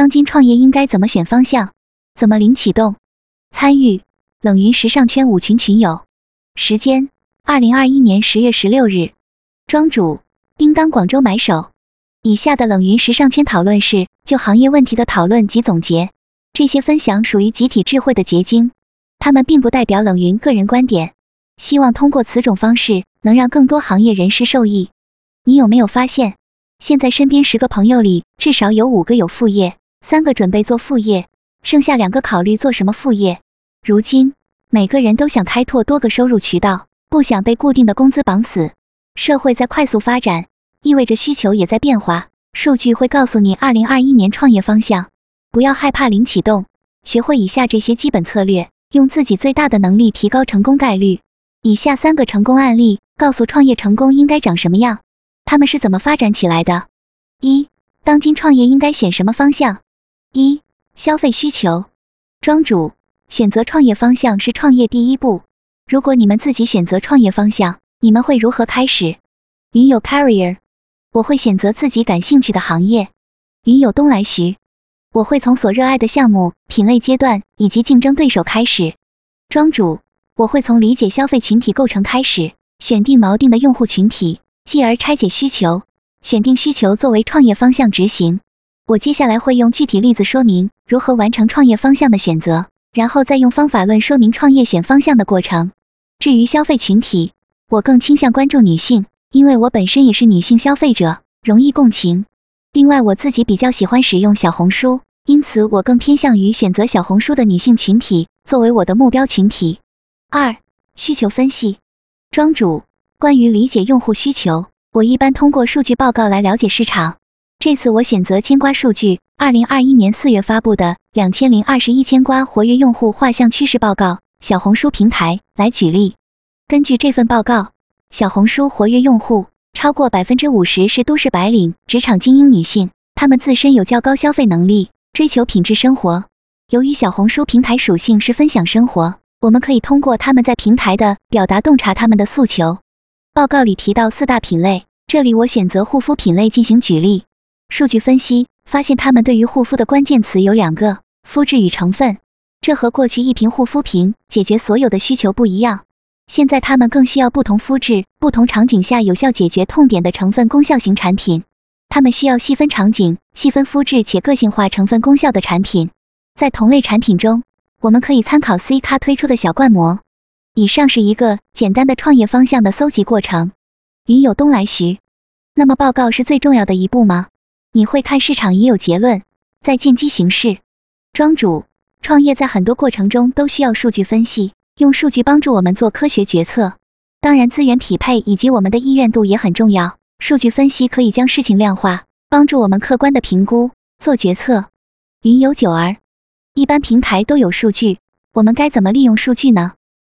当今创业应该怎么选方向？怎么零启动？参与冷云时尚圈五群群友。时间：二零二一年十月十六日。庄主：叮当广州买手。以下的冷云时尚圈讨论是就行业问题的讨论及总结，这些分享属于集体智慧的结晶，他们并不代表冷云个人观点。希望通过此种方式，能让更多行业人士受益。你有没有发现，现在身边十个朋友里，至少有五个有副业，三个准备做副业，剩下两个考虑做什么副业。如今，每个人都想开拓多个收入渠道，不想被固定的工资绑死。社会在快速发展，意味着需求也在变化。数据会告诉你二零二一年创业方向。不要害怕零启动，学会以下这些基本策略，用自己最大的能力提高成功概率。以下三个成功案例告诉创业成功应该长什么样，他们是怎么发展起来的。一、当今创业应该选什么方向？一、消费需求。庄主选择创业方向是创业第一步。如果你们自己选择创业方向，你们会如何开始？云有 Carrier，我会选择自己感兴趣的行业。云有东来徐，我会从所热爱的项目、品类、阶段以及竞争对手开始。庄主。我会从理解消费群体构成开始，选定锚定的用户群体，继而拆解需求，选定需求作为创业方向执行。我接下来会用具体例子说明如何完成创业方向的选择，然后再用方法论说明创业选方向的过程。至于消费群体，我更倾向关注女性，因为我本身也是女性消费者，容易共情。另外，我自己比较喜欢使用小红书，因此我更偏向于选择小红书的女性群体作为我的目标群体。二、需求分析。庄主，关于理解用户需求，我一般通过数据报告来了解市场。这次我选择千瓜数据二零二一年四月发布的两千零二十一千瓜活跃用户画像趋势报告小红书平台来举例。根据这份报告，小红书活跃用户超过百分之五十是都市白领、职场精英女性，她们自身有较高消费能力，追求品质生活。由于小红书平台属性是分享生活。我们可以通过他们在平台的表达洞察他们的诉求。报告里提到四大品类，这里我选择护肤品类进行举例。数据分析发现，他们对于护肤的关键词有两个：肤质与成分。这和过去一瓶护肤品解决所有的需求不一样。现在他们更需要不同肤质、不同场景下有效解决痛点的成分功效型产品。他们需要细分场景、细分肤质且个性化成分功效的产品。在同类产品中。我们可以参考 C 咖推出的小罐膜。以上是一个简单的创业方向的搜集过程。云有东来徐，那么报告是最重要的一步吗？你会看市场已有结论，再见机行事。庄主，创业在很多过程中都需要数据分析，用数据帮助我们做科学决策。当然，资源匹配以及我们的意愿度也很重要。数据分析可以将事情量化，帮助我们客观的评估做决策。云游九儿。一般平台都有数据，我们该怎么利用数据呢？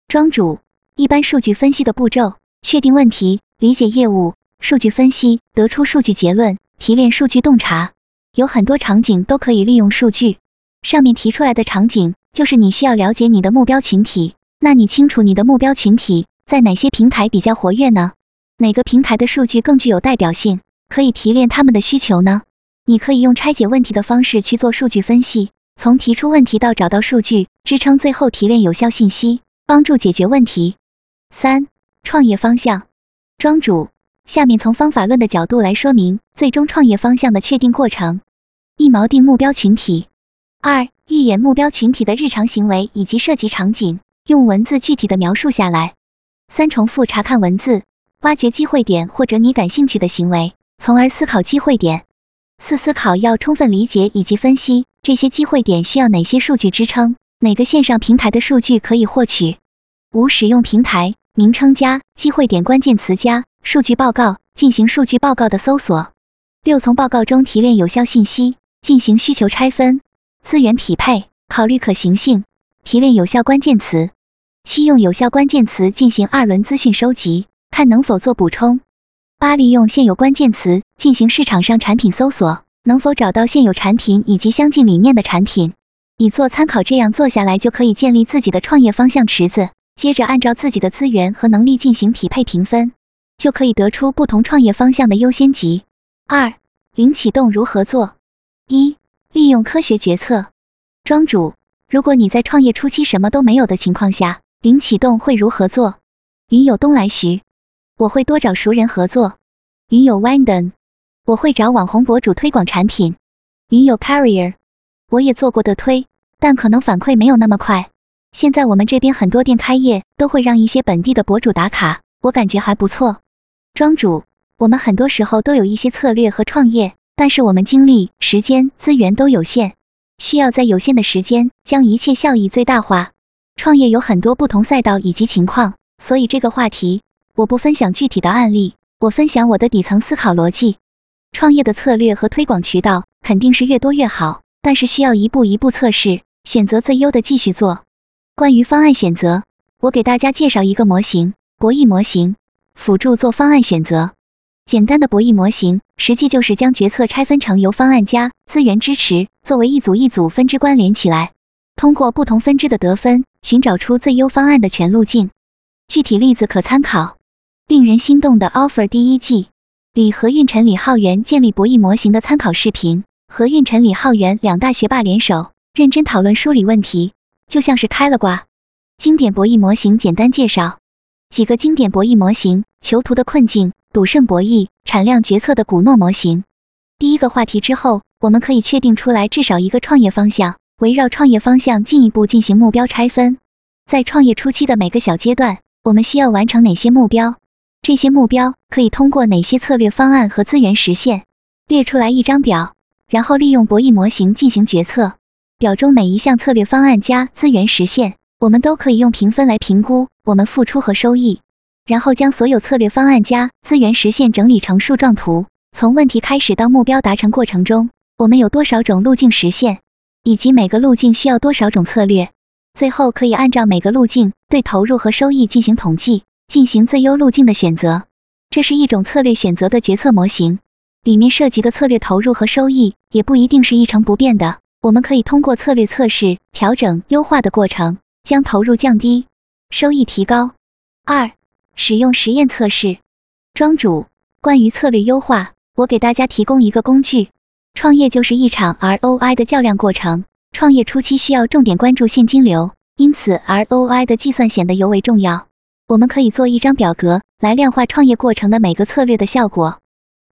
庄主，一般数据分析的步骤：确定问题，理解业务，数据分析，得出数据结论，提炼数据洞察。有很多场景都可以利用数据。上面提出来的场景，就是你需要了解你的目标群体。那你清楚你的目标群体在哪些平台比较活跃呢？哪个平台的数据更具有代表性，可以提炼他们的需求呢？你可以用拆解问题的方式去做数据分析。从提出问题到找到数据支撑，最后提炼有效信息，帮助解决问题。三、创业方向。庄主，下面从方法论的角度来说明最终创业方向的确定过程。一、锚定目标群体。二、预演目标群体的日常行为以及涉及场景，用文字具体的描述下来。三、重复查看文字，挖掘机会点或者你感兴趣的行为，从而思考机会点。四、思考要充分理解以及分析。这些机会点需要哪些数据支撑？哪个线上平台的数据可以获取？五、使用平台名称加机会点关键词加数据报告进行数据报告的搜索。六、从报告中提炼有效信息，进行需求拆分、资源匹配，考虑可行性，提炼有效关键词。七、用有效关键词进行二轮资讯收集，看能否做补充。八、利用现有关键词进行市场上产品搜索。能否找到现有产品以及相近理念的产品，以做参考？这样做下来就可以建立自己的创业方向池子，接着按照自己的资源和能力进行匹配评分，就可以得出不同创业方向的优先级。二、零启动如何做？一、利用科学决策。庄主，如果你在创业初期什么都没有的情况下，零启动会如何做？云有东来徐，我会多找熟人合作。云有 Wanden，我会找网红博主推广产品。云有 Carrier，我也做过的推，但可能反馈没有那么快。现在我们这边很多店开业都会让一些本地的博主打卡，我感觉还不错。庄主，我们很多时候都有一些策略和创业，但是我们精力、时间、资源都有限，需要在有限的时间将一切效益最大化。创业有很多不同赛道以及情况，所以这个话题我不分享具体的案例，我分享我的底层思考逻辑。创业的策略和推广渠道肯定是越多越好，但是需要一步一步测试，选择最优的继续做。关于方案选择，我给大家介绍一个模型——博弈模型，辅助做方案选择。简单的博弈模型，实际就是将决策拆分成由方案加资源支持作为一组一组分支关联起来，通过不同分支的得分，寻找出最优方案的全路径。具体例子可参考令人心动的 offer 第一季里何运晨、李浩源建立博弈模型的参考视频。何运晨、李浩源两大学霸联手，认真讨论梳理问题。就像是开了挂。经典博弈模型简单介绍几个经典博弈模型：囚徒的困境、赌胜博弈、产量决策的古诺模型。第一个话题之后，我们可以确定出来至少一个创业方向，围绕创业方向进一步进行目标拆分。在创业初期的每个小阶段，我们需要完成哪些目标？这些目标可以通过哪些策略方案和资源实现？列出来一张表，然后利用博弈模型进行决策。表中每一项策略方案加资源实现，我们都可以用评分来评估我们付出和收益。然后将所有策略方案加资源实现整理成树状图，从问题开始到目标达成过程中，我们有多少种路径实现，以及每个路径需要多少种策略。最后可以按照每个路径对投入和收益进行统计，进行最优路径的选择。这是一种策略选择的决策模型，里面涉及的策略投入和收益也不一定是一成不变的。我们可以通过策略测试、调整、优化的过程，将投入降低，收益提高。二、使用实验测试。庄主，关于策略优化，我给大家提供一个工具。创业就是一场 ROI 的较量过程，创业初期需要重点关注现金流，因此 ROI 的计算显得尤为重要。我们可以做一张表格来量化创业过程的每个策略的效果。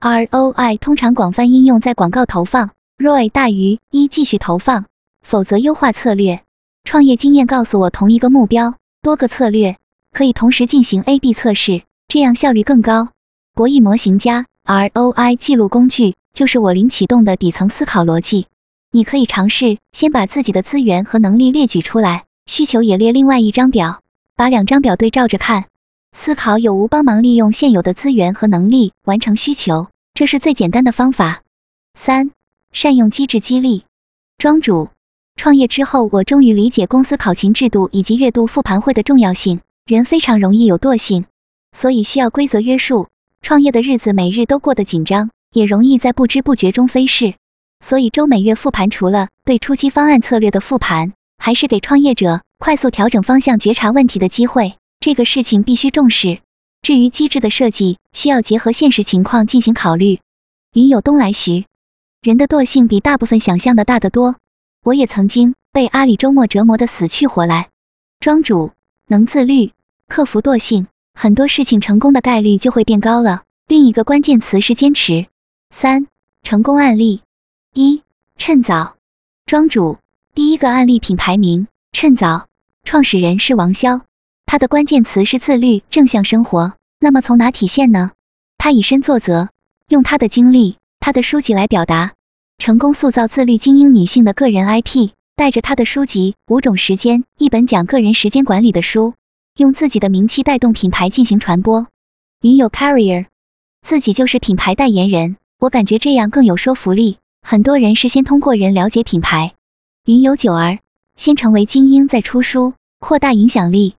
ROI 通常广泛应用在广告投放。ROI 大于一继续投放，否则优化策略。创业经验告诉我，同一个目标，多个策略可以同时进行 A/B 测试，这样效率更高。博弈模型加 ROI 记录工具就是我零启动的底层思考逻辑。你可以尝试先把自己的资源和能力列举出来，需求也列另外一张表，把两张表对照着看，思考有无帮忙利用现有的资源和能力完成需求，这是最简单的方法。三。善用机制激励。庄主，创业之后，我终于理解公司考勤制度以及月度复盘会的重要性。人非常容易有惰性，所以需要规则约束。创业的日子每日都过得紧张，也容易在不知不觉中飞逝。所以周每月复盘，除了对初期方案策略的复盘，还是给创业者快速调整方向、觉察问题的机会。这个事情必须重视。至于机制的设计，需要结合现实情况进行考虑。云有东来徐。人的惰性比大部分想象的大得多，我也曾经被阿里周末折磨的死去活来。庄主能自律，克服惰性，很多事情成功的概率就会变高了。另一个关键词是坚持。三成功案例一趁早。庄主第一个案例品牌名趁早，创始人是王潇，他的关键词是自律、正向生活。那么从哪体现呢？他以身作则，用他的经历。他的书籍来表达成功塑造自律精英女性的个人 IP，带着他的书籍《五种时间》，一本讲个人时间管理的书，用自己的名气带动品牌进行传播。云友 Carrier 自己就是品牌代言人，我感觉这样更有说服力。很多人是先通过人了解品牌。云友九儿先成为精英再出书，扩大影响力。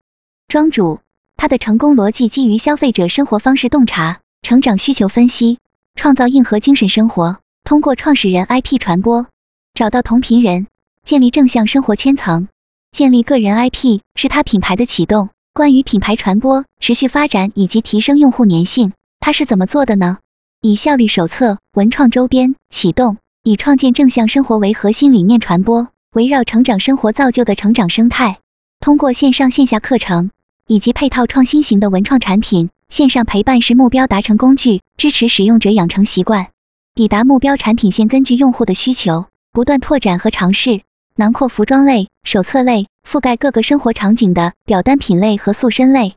庄主他的成功逻辑基于消费者生活方式洞察、成长需求分析。创造硬核精神生活，通过创始人 IP 传播，找到同频人，建立正向生活圈层，建立个人 IP 是他品牌的启动。关于品牌传播、持续发展以及提升用户粘性，他是怎么做的呢？以效率手册、文创周边启动，以创建正向生活为核心理念传播，围绕成长生活造就的成长生态，通过线上线下课程以及配套创新型的文创产品，线上陪伴是目标达成工具，支持使用者养成习惯，抵达目标产品线，根据用户的需求不断拓展和尝试，囊括服装类、手册类，覆盖各个生活场景的表单品类和塑身类。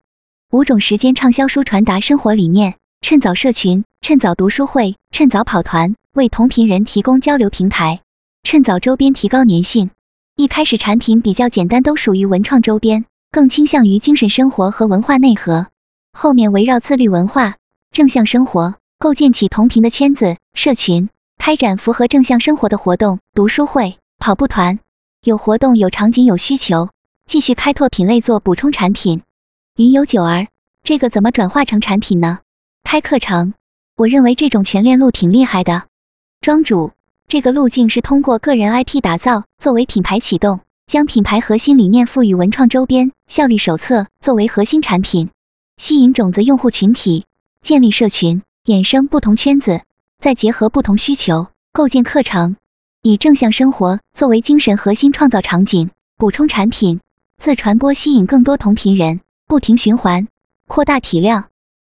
五种时间畅销书传达生活理念，趁早社群，趁早读书会，趁早跑团。为同频人提供交流平台，趁早周边提高粘性。一开始产品比较简单，都属于文创周边，更倾向于精神生活和文化内核。后面围绕自律文化、正向生活，构建起同频的圈子社群，开展符合正向生活的活动，读书会、跑步团，有活动有场景有需求，继续开拓品类做补充产品。云游九儿，这个怎么转化成产品呢？开课程，我认为这种全链路挺厉害的。庄主，这个路径是通过个人 IP 打造作为品牌启动，将品牌核心理念赋予文创周边、效率手册作为核心产品，吸引种子用户群体，建立社群，衍生不同圈子，再结合不同需求，构建课程，以正向生活作为精神核心，创造场景，补充产品，自传播吸引更多同频人，不停循环，扩大体量。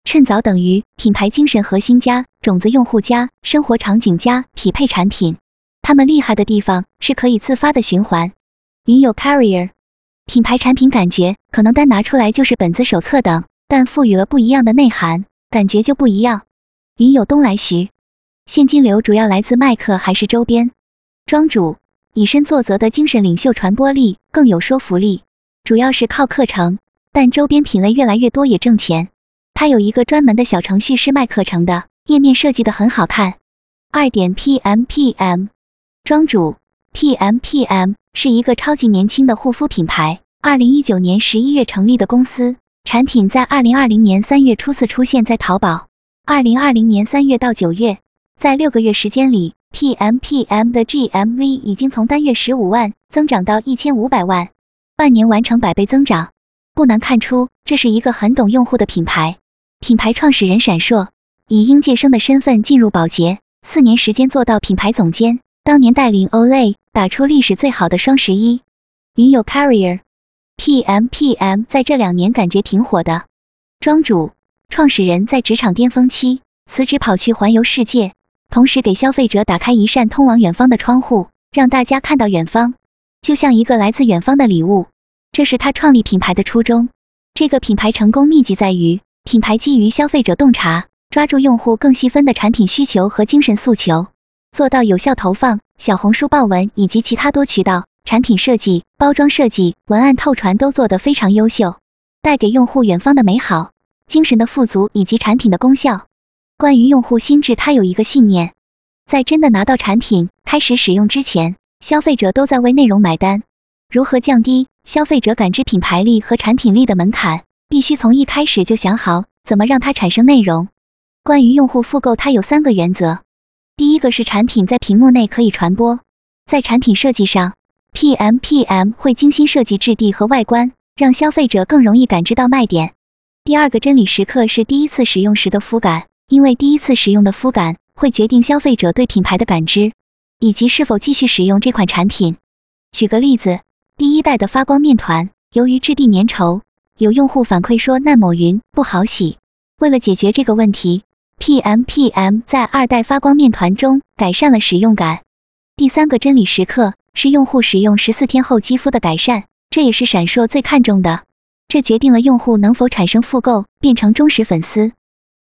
趁早等于品牌精神核心加种子用户加生活场景加匹配产品，他们厉害的地方是可以自发的循环。云友 Carrier 品牌产品感觉可能单拿出来就是本子手册等，但赋予了不一样的内涵，感觉就不一样。云友东来徐现金流主要来自麦克还是周边？庄主以身作则的精神领袖传播力更有说服力，主要是靠课程，但周边品类越来越多也挣钱。它有一个专门的小程序是卖课程的，页面设计的很好看。二点 PMPM 庄主 PMPM 是一个超级年轻的护肤品牌，二零一九年十一月成立的公司，产品在二零二零年三月初次出现在淘宝。二零二零年三月到九月，在六个月时间里，PMPM 的 GMV 已经从单月十五万增长到一千五百万，半年完成百倍增长。不难看出，这是一个很懂用户的品牌。品牌创始人闪烁以应届生的身份进入宝洁，四年时间做到品牌总监，当年带领 Olay 打出历史最好的双十一。云友 Carrier PMPM 在这两年感觉挺火的。庄主创始人在职场巅峰期辞职跑去环游世界，同时给消费者打开一扇通往远方的窗户，让大家看到远方，就像一个来自远方的礼物。这是他创立品牌的初衷。这个品牌成功秘籍在于。品牌基于消费者洞察，抓住用户更细分的产品需求和精神诉求，做到有效投放。小红书爆文以及其他多渠道产品设计、包装设计、文案透传都做得非常优秀，带给用户远方的美好、精神的富足以及产品的功效。关于用户心智，他有一个信念，在真的拿到产品开始使用之前，消费者都在为内容买单。如何降低消费者感知品牌力和产品力的门槛？必须从一开始就想好怎么让它产生内容。关于用户复购，它有三个原则。第一个是产品在屏幕内可以传播，在产品设计上，PMPM 会精心设计质地和外观，让消费者更容易感知到卖点。第二个真理时刻是第一次使用时的肤感，因为第一次使用的肤感会决定消费者对品牌的感知，以及是否继续使用这款产品。举个例子，第一代的发光面团，由于质地粘稠。有用户反馈说烂抹匀不好洗，为了解决这个问题，PMPM 在二代发光面团中改善了使用感。第三个真理时刻是用户使用十四天后肌肤的改善，这也是闪烁最看重的，这决定了用户能否产生复购，变成忠实粉丝。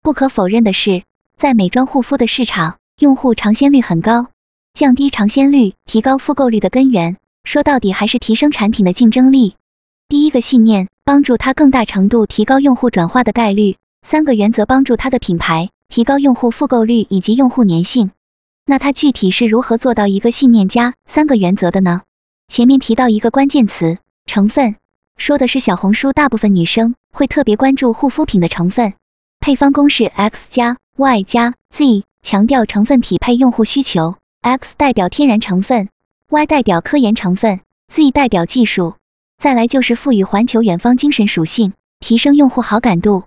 不可否认的是，在美妆护肤的市场，用户尝鲜率很高，降低尝鲜率，提高复购率的根源，说到底还是提升产品的竞争力。第一个信念帮助他更大程度提高用户转化的概率，三个原则帮助他的品牌提高用户复购率以及用户粘性。那他具体是如何做到一个信念加三个原则的呢？前面提到一个关键词成分，说的是小红书大部分女生会特别关注护肤品的成分，配方公式 X 加 Y 加 Z，强调成分匹配用户需求，X 代表天然成分，Y 代表科研成分，Z 代表技术。再来就是赋予环球远方精神属性，提升用户好感度。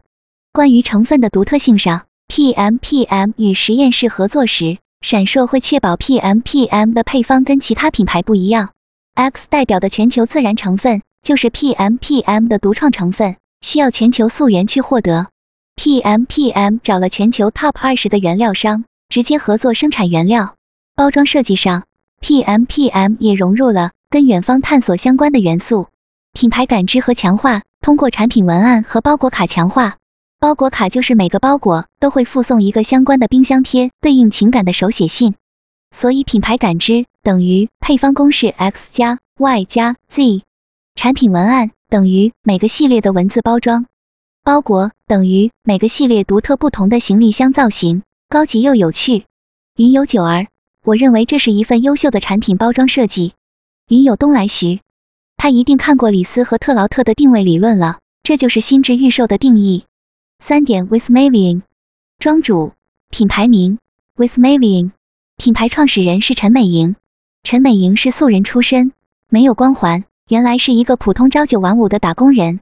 关于成分的独特性上，PMPM 与实验室合作时，闪烁会确保 PMPM 的配方跟其他品牌不一样。X 代表的全球自然成分就是 PMPM 的独创成分，需要全球溯源去获得。PMPM 找了全球 Top 二十的原料商，直接合作生产原料。包装设计上，PMPM 也融入了跟远方探索相关的元素。品牌感知和强化，通过产品文案和包裹卡强化。包裹卡就是每个包裹都会附送一个相关的冰箱贴，对应情感的手写信。所以品牌感知等于配方公式 X 加 Y 加 Z。产品文案等于每个系列的文字包装。包裹等于每个系列独特不同的行李箱造型，高级又有趣。云有九儿，我认为这是一份优秀的产品包装设计。云有东来徐，他一定看过李斯和特劳特的定位理论了，这就是心智预售的定义。三点 with Mavian，庄主品牌名 with Mavian，品牌创始人是陈美莹。陈美莹是素人出身，没有光环，原来是一个普通朝九晚五的打工人。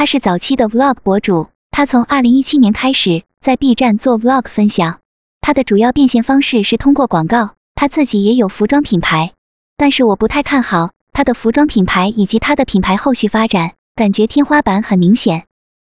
他是早期的 Vlog 博主，他从二零一七年开始在 B 站做 Vlog 分享。他的主要变现方式是通过广告，他自己也有服装品牌，但是我不太看好他的服装品牌以及他的品牌后续发展，感觉天花板很明显。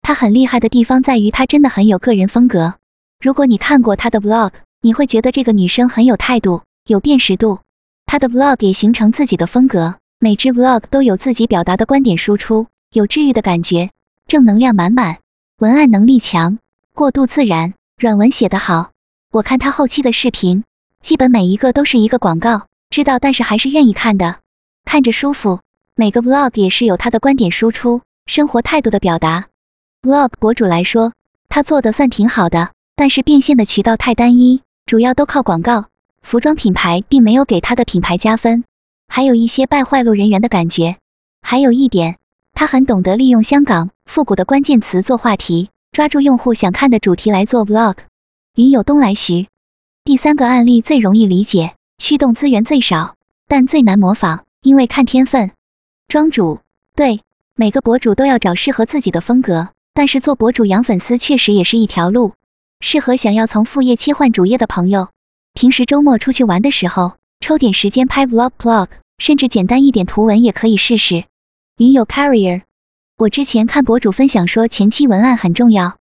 他很厉害的地方在于他真的很有个人风格。如果你看过他的 Vlog，你会觉得这个女生很有态度，有辨识度。他的 Vlog 也形成自己的风格，每支 Vlog 都有自己表达的观点输出，有治愈的感觉，正能量满满，文案能力强，过渡自然，软文写得好。我看他后期的视频，基本每一个都是一个广告，知道但是还是愿意看的，看着舒服。每个 Vlog 也是有他的观点输出，生活态度的表达。Vlog 博主来说，他做的算挺好的，但是变现的渠道太单一，主要都靠广告。服装品牌并没有给他的品牌加分，还有一些败坏路人缘的感觉。还有一点，他很懂得利用香港复古的关键词做话题，抓住用户想看的主题来做 Vlog。云有东来徐。第三个案例最容易理解，驱动资源最少，但最难模仿，因为看天分。庄主，对，每个博主都要找适合自己的风格。但是做博主养粉丝确实也是一条路，适合想要从副业切换主业的朋友。平时周末出去玩的时候，抽点时间拍 vlog、blog，甚至简单一点图文也可以试试。云有 carrier，我之前看博主分享说前期文案很重要，